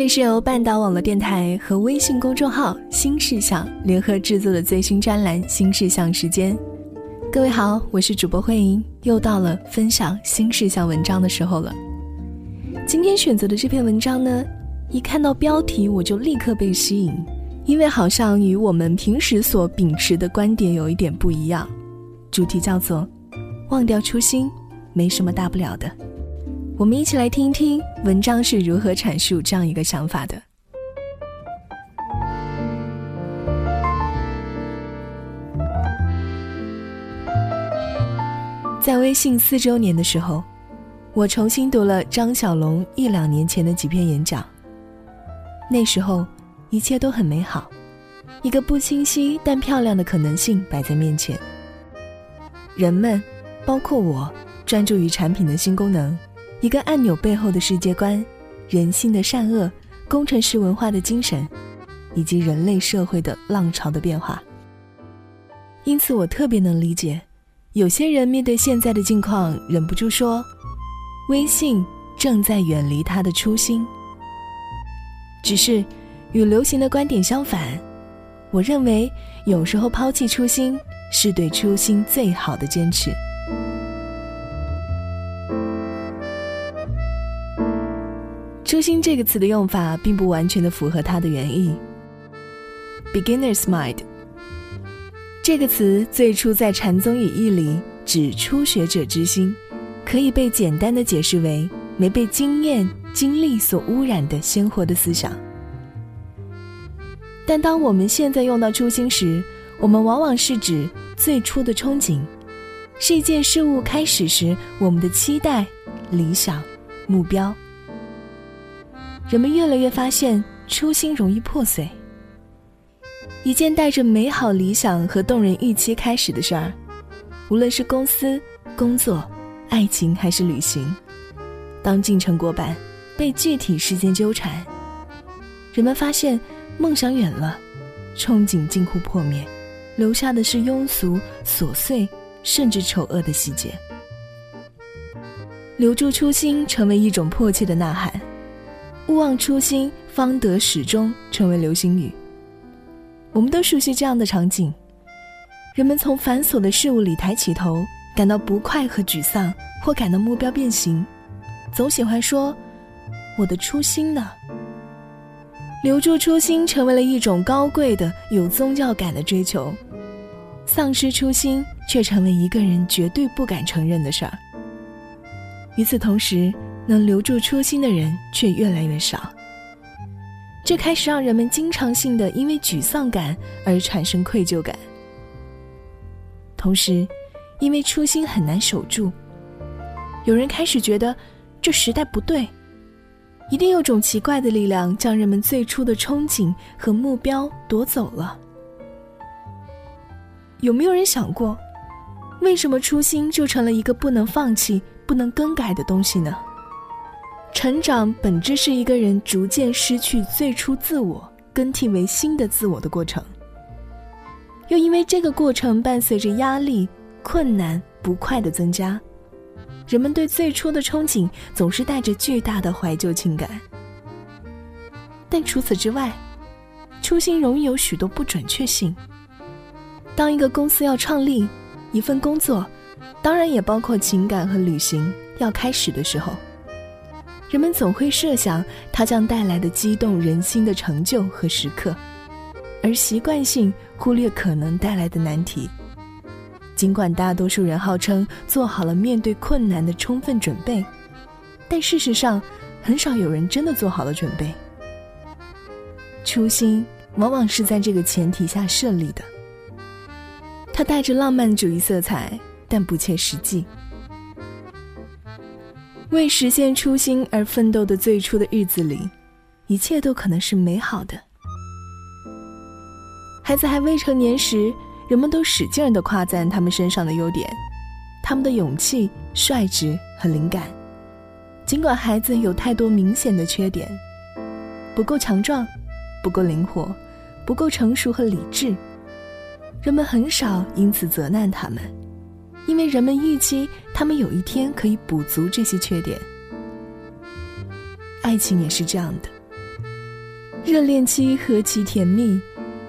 里是由半岛网络电台和微信公众号“新事项”联合制作的最新专栏《新事项》时间。各位好，我是主播慧莹，又到了分享新事项文章的时候了。今天选择的这篇文章呢，一看到标题我就立刻被吸引，因为好像与我们平时所秉持的观点有一点不一样。主题叫做“忘掉初心，没什么大不了的”。我们一起来听一听文章是如何阐述这样一个想法的。在微信四周年的时候，我重新读了张小龙一两年前的几篇演讲。那时候，一切都很美好，一个不清晰但漂亮的可能性摆在面前。人们，包括我，专注于产品的新功能。一个按钮背后的世界观，人性的善恶，工程师文化的精神，以及人类社会的浪潮的变化。因此，我特别能理解，有些人面对现在的境况，忍不住说：“微信正在远离他的初心。”只是，与流行的观点相反，我认为有时候抛弃初心，是对初心最好的坚持。初心这个词的用法并不完全的符合它的原意。Beginner's mind 这个词最初在禅宗语义里指初学者之心，可以被简单的解释为没被经验经历所污染的鲜活的思想。但当我们现在用到初心时，我们往往是指最初的憧憬，是一件事物开始时我们的期待、理想、目标。人们越来越发现，初心容易破碎。一件带着美好理想和动人预期开始的事儿，无论是公司、工作、爱情还是旅行，当进程过半，被具体事件纠缠，人们发现梦想远了，憧憬近乎破灭，留下的是庸俗、琐碎，甚至丑恶的细节。留住初心，成为一种迫切的呐喊。勿忘初心，方得始终，成为流行语。我们都熟悉这样的场景：人们从繁琐的事物里抬起头，感到不快和沮丧，或感到目标变形，总喜欢说：“我的初心呢？”留住初心，成为了一种高贵的、有宗教感的追求；丧失初心，却成为一个人绝对不敢承认的事儿。与此同时，能留住初心的人却越来越少，这开始让人们经常性的因为沮丧感而产生愧疚感。同时，因为初心很难守住，有人开始觉得这时代不对，一定有种奇怪的力量将人们最初的憧憬和目标夺走了。有没有人想过，为什么初心就成了一个不能放弃、不能更改的东西呢？成长本质是一个人逐渐失去最初自我，更替为新的自我的过程。又因为这个过程伴随着压力、困难、不快的增加，人们对最初的憧憬总是带着巨大的怀旧情感。但除此之外，初心容易有许多不准确性。当一个公司要创立，一份工作，当然也包括情感和旅行要开始的时候。人们总会设想它将带来的激动人心的成就和时刻，而习惯性忽略可能带来的难题。尽管大多数人号称做好了面对困难的充分准备，但事实上，很少有人真的做好了准备。初心往往是在这个前提下设立的，它带着浪漫主义色彩，但不切实际。为实现初心而奋斗的最初的日子里，一切都可能是美好的。孩子还未成年时，人们都使劲的夸赞他们身上的优点，他们的勇气、率直和灵感。尽管孩子有太多明显的缺点，不够强壮，不够灵活，不够成熟和理智，人们很少因此责难他们。因为人们预期他们有一天可以补足这些缺点，爱情也是这样的。热恋期何其甜蜜，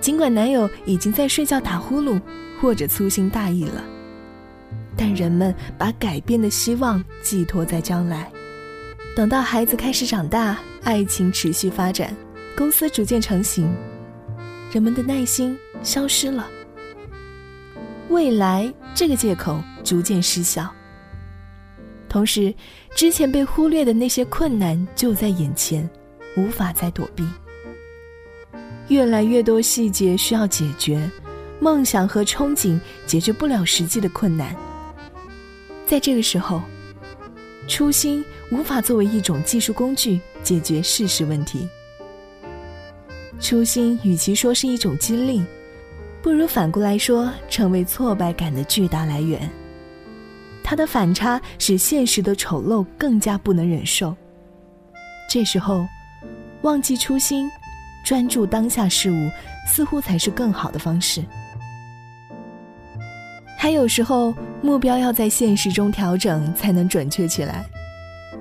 尽管男友已经在睡觉打呼噜或者粗心大意了，但人们把改变的希望寄托在将来。等到孩子开始长大，爱情持续发展，公司逐渐成型，人们的耐心消失了。未来这个借口逐渐失效。同时，之前被忽略的那些困难就在眼前，无法再躲避。越来越多细节需要解决，梦想和憧憬解决不了实际的困难。在这个时候。初心无法作为一种技术工具解决事实问题。初心与其说是一种激励，不如反过来说成为挫败感的巨大来源。它的反差使现实的丑陋更加不能忍受。这时候，忘记初心，专注当下事物，似乎才是更好的方式。还有时候，目标要在现实中调整，才能准确起来。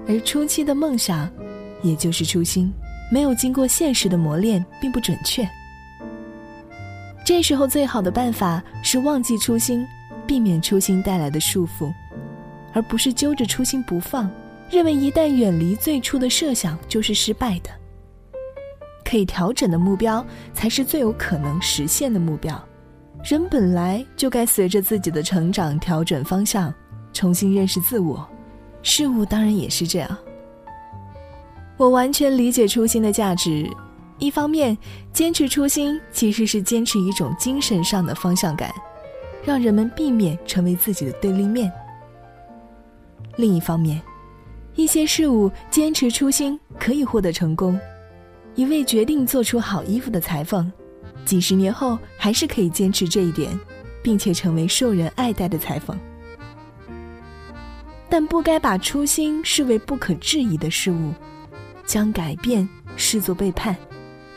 而初期的梦想，也就是初心，没有经过现实的磨练，并不准确。这时候，最好的办法是忘记初心，避免初心带来的束缚，而不是揪着初心不放，认为一旦远离最初的设想就是失败的。可以调整的目标，才是最有可能实现的目标。人本来就该随着自己的成长调整方向，重新认识自我。事物当然也是这样。我完全理解初心的价值。一方面，坚持初心其实是坚持一种精神上的方向感，让人们避免成为自己的对立面。另一方面，一些事物坚持初心可以获得成功。一位决定做出好衣服的裁缝。几十年后，还是可以坚持这一点，并且成为受人爱戴的裁缝。但不该把初心视为不可质疑的事物，将改变视作背叛，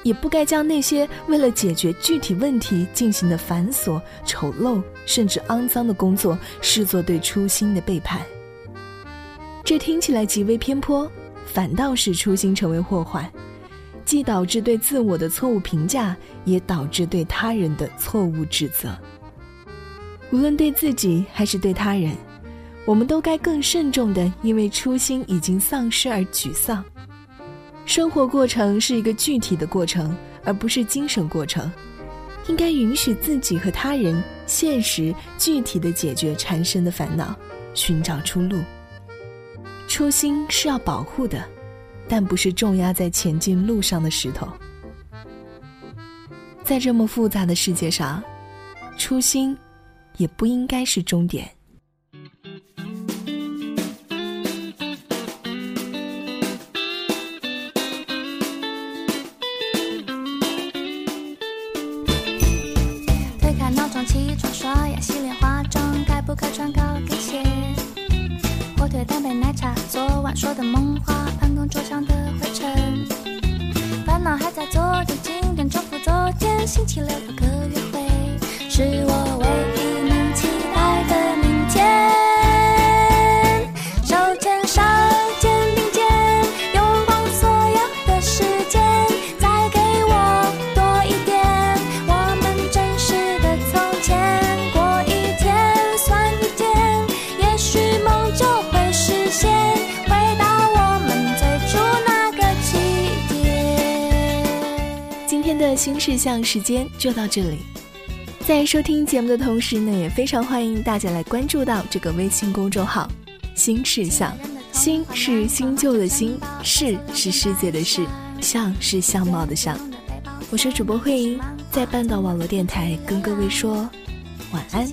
也不该将那些为了解决具体问题进行的繁琐、丑陋甚至肮脏的工作视作对初心的背叛。这听起来极为偏颇，反倒使初心成为祸患。既导致对自我的错误评价，也导致对他人的错误指责。无论对自己还是对他人，我们都该更慎重的，因为初心已经丧失而沮丧。生活过程是一个具体的过程，而不是精神过程。应该允许自己和他人现实具体的解决缠身的烦恼，寻找出路。初心是要保护的。但不是重压在前进路上的石头。在这么复杂的世界上，初心也不应该是终点。昨晚说的梦话。办公桌上的灰尘，烦恼还在昨天，今天重复昨天。星期六有个约会，是我唯一新事项时间就到这里，在收听节目的同时呢，也非常欢迎大家来关注到这个微信公众号“新事项”。新是新旧的“新”，事是世界的“事”，相是相貌的“相”。我是主播慧英，在半岛网络电台跟各位说晚安。